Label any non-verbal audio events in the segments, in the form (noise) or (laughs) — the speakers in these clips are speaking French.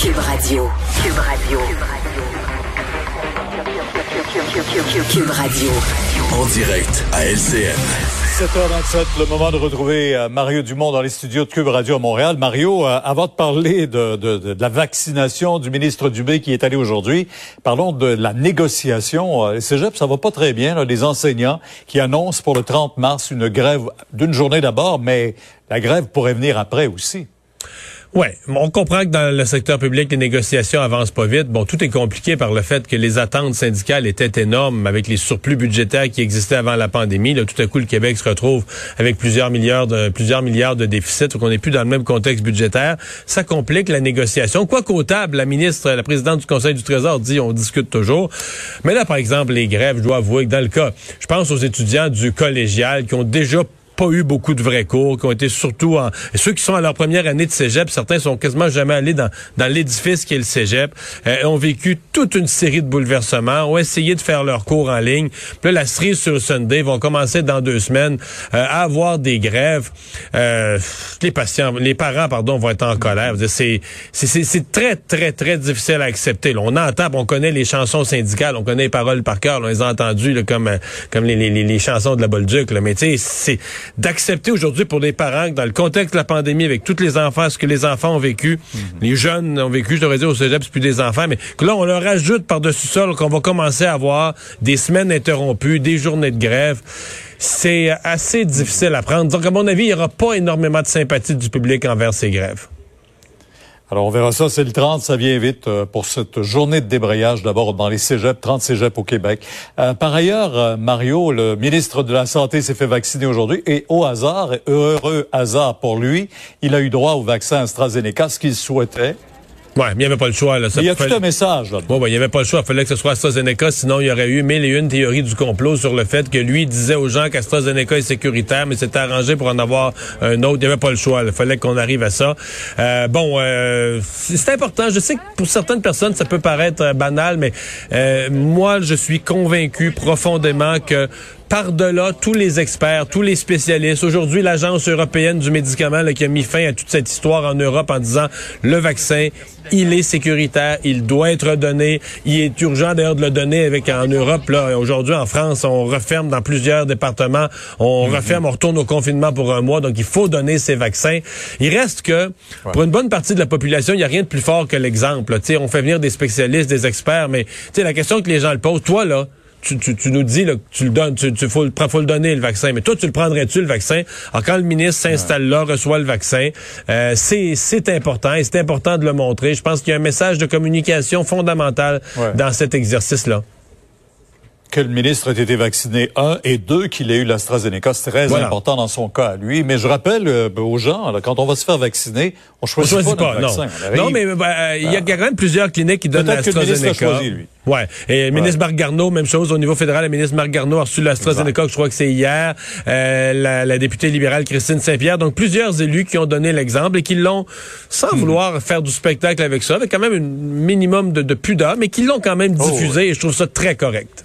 Cube Radio. Cube Radio. Cube Radio. En direct à LCN. 7h27, le moment de retrouver euh, Mario Dumont dans les studios de Cube Radio à Montréal. Mario, euh, avant de parler de, de, de, la vaccination du ministre Dubé qui est allé aujourd'hui, parlons de la négociation. Euh, les cégep, ça va pas très bien. Là, les enseignants qui annoncent pour le 30 mars une grève d'une journée d'abord, mais la grève pourrait venir après aussi. Ouais, on comprend que dans le secteur public, les négociations avancent pas vite. Bon, tout est compliqué par le fait que les attentes syndicales étaient énormes avec les surplus budgétaires qui existaient avant la pandémie. Là, tout à coup, le Québec se retrouve avec plusieurs milliards de plusieurs milliards de déficit, donc on n'est plus dans le même contexte budgétaire. Ça complique la négociation. Quoi qu'au table, la ministre, la présidente du Conseil du Trésor dit on discute toujours. Mais là, par exemple, les grèves, je dois avouer que dans le cas, je pense aux étudiants du collégial qui ont déjà pas eu beaucoup de vrais cours, qui ont été surtout en... Ceux qui sont à leur première année de cégep, certains sont quasiment jamais allés dans, dans l'édifice qui est le cégep, euh, ont vécu toute une série de bouleversements, ont essayé de faire leurs cours en ligne. Puis là, la cerise sur Sunday vont commencer dans deux semaines euh, à avoir des grèves. Euh, les patients, les parents, pardon, vont être en colère. C'est, très, très, très difficile à accepter. on entend, on connaît les chansons syndicales, on connaît les paroles par cœur, on les a entendues comme, comme les, les, les, chansons de la Bolduc. Là. Mais tu sais, c'est d'accepter aujourd'hui pour les parents que dans le contexte de la pandémie, avec tous les enfants, ce que les enfants ont vécu, mhm. les jeunes ont vécu, je devrais dire au cégep, c'est plus des enfants, mais que là, on leur ajoute par-dessus ça qu'on va commencer à avoir des semaines interrompues, des journées de grève c'est assez difficile à prendre. Donc, à mon avis, il n'y aura pas énormément de sympathie du public envers ces grèves. Alors, on verra ça. C'est le 30, ça vient vite euh, pour cette journée de débrayage d'abord dans les cégeps, 30 cégeps au Québec. Euh, par ailleurs, euh, Mario, le ministre de la Santé s'est fait vacciner aujourd'hui et au hasard, heureux hasard pour lui, il a eu droit au vaccin AstraZeneca, ce qu'il souhaitait. Ouais, mais il n'y avait pas le choix. Là. il y a tout un message. Là bon, ben, il n'y avait pas le choix. Il fallait que ce soit AstraZeneca, sinon il y aurait eu mille et une théories du complot sur le fait que lui disait aux gens qu'AstraZeneca est sécuritaire, mais c'était arrangé pour en avoir un autre. Il n'y avait pas le choix. Il fallait qu'on arrive à ça. Euh, bon, euh, c'est important. Je sais que pour certaines personnes, ça peut paraître banal, mais euh, moi, je suis convaincu profondément que par-delà tous les experts, tous les spécialistes. Aujourd'hui, l'Agence européenne du médicament qui a mis fin à toute cette histoire en Europe en disant le vaccin, il est sécuritaire, il doit être donné. Il est urgent d'ailleurs de le donner avec en Europe. Là, aujourd'hui, en France, on referme dans plusieurs départements. On mhm. referme, on retourne au confinement pour un mois. Donc, il faut donner ces vaccins. Il reste que, pour une bonne partie de la population, il n'y a rien de plus fort que l'exemple. On fait venir des spécialistes, des experts, mais la question que les gens le posent, toi, là, tu, tu, tu, nous dis là, que tu le donnes, tu, tu faut, faut le donner le vaccin, mais toi tu le prendrais-tu le vaccin? Alors quand le ministre s'installe là, reçoit le vaccin, euh, c'est c'est important et c'est important de le montrer. Je pense qu'il y a un message de communication fondamental dans cet exercice là que le ministre ait été vacciné, un, et deux, qu'il ait eu l'AstraZeneca. C'est très important dans son cas, lui. Mais je rappelle euh, aux gens, quand on va se faire vacciner, on choisit, on choisit pas, pas vaccin. Non, mais ben, euh, il y a quand même plusieurs cliniques qui donnent l'AstraZeneca. Ouais. Et le ministre Marc Garneau, même chose au niveau fédéral. Le ministre Marc Garneau a reçu l'AstraZeneca, je crois que c'est hier. Euh, la, la, députée libérale Christine Saint-Pierre. Donc, plusieurs élus qui ont donné l'exemple et qui l'ont, sans hmm. vouloir faire du spectacle avec ça, avec quand même un minimum de, de pudeur, mais qui l'ont quand même oh, diffusé et je trouve ça très correct.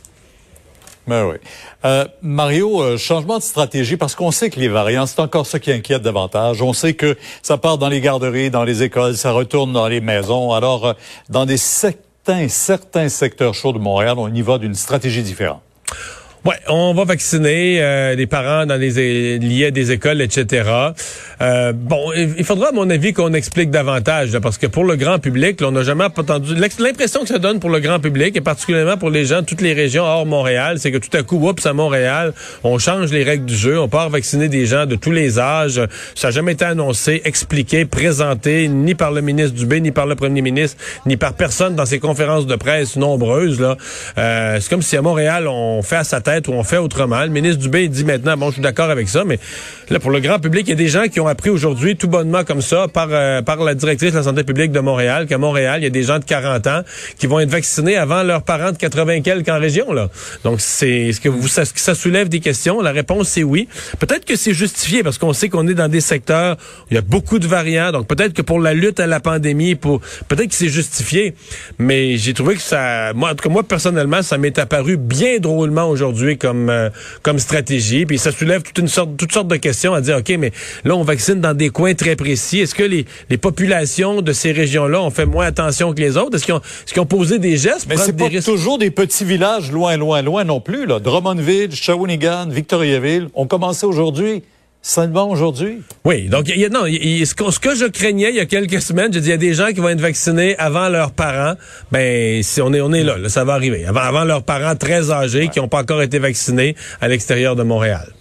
Ben oui. Euh, Mario, euh, changement de stratégie, parce qu'on sait que les variants, c'est encore ça qui inquiète davantage. On sait que ça part dans les garderies, dans les écoles, ça retourne dans les maisons. Alors, euh, dans des certains, certains secteurs chauds de Montréal, on y va d'une stratégie différente. Ouais, on va vacciner euh, les parents dans les liés à des écoles, etc. Euh, bon, il faudra, à mon avis, qu'on explique davantage, parce que pour le grand public, on n'a jamais entendu l'impression que ça donne pour le grand public, et particulièrement pour les gens de toutes les régions hors Montréal, c'est que tout à coup, oups, à Montréal, on change les règles du jeu, on part vacciner des gens de tous les âges. Ça n'a jamais été annoncé, expliqué, présenté, ni par le ministre Dubé, ni par le premier ministre, ni par personne dans ces conférences de presse nombreuses. Là, euh, c'est comme si à Montréal, on fait à sa tête ou on fait autrement. Le ministre Dubé dit maintenant, bon, je suis d'accord avec ça, mais pour le grand public, il y a des gens qui ont appris aujourd'hui, tout bonnement comme ça, par, euh, par la directrice de la santé publique de Montréal, qu'à Montréal, il y a des gens de 40 ans qui vont être vaccinés avant leurs parents de 80 quelques en région, là. Donc, c'est, ce que vous, ça, ça soulève des questions? La réponse, c'est oui. Peut-être que c'est justifié parce qu'on sait qu'on est dans des secteurs où il y a beaucoup de variants. Donc, peut-être que pour la lutte à la pandémie, pour, peut-être que c'est justifié. Mais j'ai trouvé que ça, moi, en tout cas, moi, personnellement, ça m'est apparu bien drôlement aujourd'hui comme, euh, comme stratégie. Puis ça soulève toute une sorte, toutes sortes de questions question à dire, OK, mais là, on vaccine dans des coins très précis. Est-ce que les, les populations de ces régions-là ont fait moins attention que les autres? Est-ce qu'ils ont, est ont, posé des gestes? Mais c'est pas toujours des petits villages loin, loin, loin non plus. Là. Drummondville, Shawinigan, Victoriaville ont commencé aujourd'hui seulement aujourd'hui? Oui, donc il y a, non, ce, que, ce, que, je craignais il y a quelques semaines, je dis il y a des gens qui vont être vaccinés avant leurs parents. Ben si on est on est là, ça va arriver. Avant, avant leurs parents très âgés qui n'ont pas encore été vaccinés à l'extérieur de Montréal.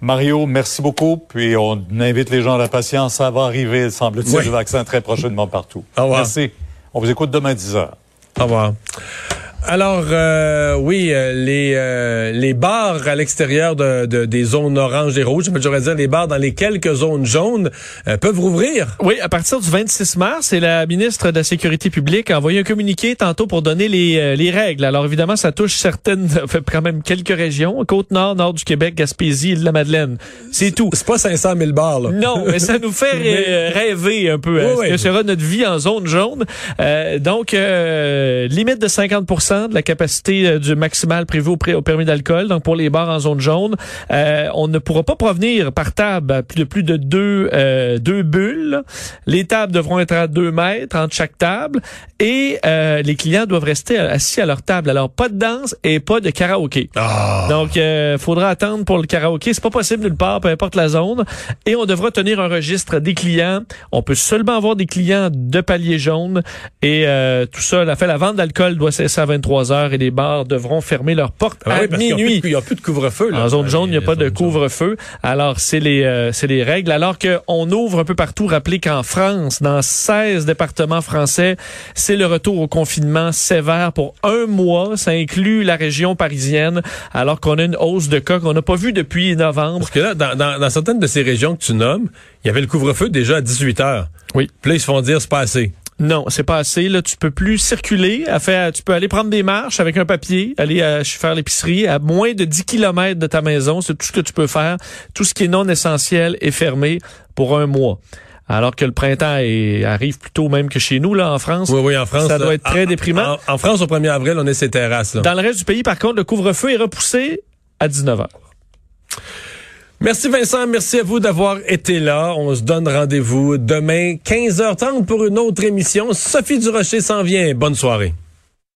Mario, merci beaucoup. Puis on invite les gens à la patience. Ça va arriver, semble-t-il, le vaccin très prochainement partout. Au revoir. Merci. On vous écoute demain 10 heures. Au revoir. Alors euh, oui, euh, les euh, les bars à l'extérieur de, de, des zones oranges et rouges, j'aurais dire les bars dans les quelques zones jaunes peuvent rouvrir. Oui, à partir du 26 mars, et la ministre de la Sécurité publique a envoyé un communiqué tantôt pour donner les, les règles. Alors évidemment, ça touche certaines, (laughs) quand même quelques régions, Côte-Nord, Nord du Québec, Gaspésie, de la Madeleine. C'est tout. C'est pas 500 000 bars là. Non, mais ça nous fait (laughs) rêver un peu. Oui, ce que sera notre vie en zone jaune. donc limite de 50 de la capacité euh, du maximal prévu au, permis d'alcool. Donc pour les bars en zone jaune, euh, on ne pourra pas provenir par table plus de plus de deux euh, deux bulles. Les tables devront être à deux mètres entre chaque table et les clients doivent rester assis à leur table. Alors pas de danse et pas de karaoké. Ah. Donc il faudra attendre pour le karaoké. C'est pas possible nulle part, peu importe la zone. Et on devra tenir un registre des clients. On peut seulement avoir des clients de palier jaune et tout ça. La fait la vente d'alcool doit cesser à 23 heures et les bars devront fermer leurs portes ah à minuit. Il n'y a, plus de couvre-feu. En zone jaune, il n'y a pas de couvre-feu. Alors, c'est les, euh, c'est les règles. Alors qu'on ouvre un peu partout, rappelez qu'en France, dans 16 départements français, c'est le retour au confinement sévère pour un mois. Ça inclut la région parisienne, alors qu'on a une hausse de cas qu'on n'a pas vu depuis novembre. Parce que là, dans, dans, dans certaines de ces régions que tu nommes, il y avait le couvre-feu déjà à 18 heures. Oui. Puis là, ils se font dire, c'est pas assez. Non, c'est pas assez. Là, tu peux plus circuler. À faire, tu peux aller prendre des marches avec un papier, aller à, faire l'épicerie à moins de 10 km de ta maison. C'est tout ce que tu peux faire. Tout ce qui est non essentiel est fermé pour un mois. Alors que le printemps arrive plus tôt même que chez nous, là, en France. Oui, oui, en France. Ça doit être très déprimant. En, France, au 1er avril, on est ces terrasses. Là. Dans le reste du pays, par contre, le couvre-feu est repoussé à 19 heures. Merci Vincent, merci à vous d'avoir été là. On se donne rendez-vous demain 15h30 pour une autre émission. Sophie Durocher s'en vient. Bonne soirée.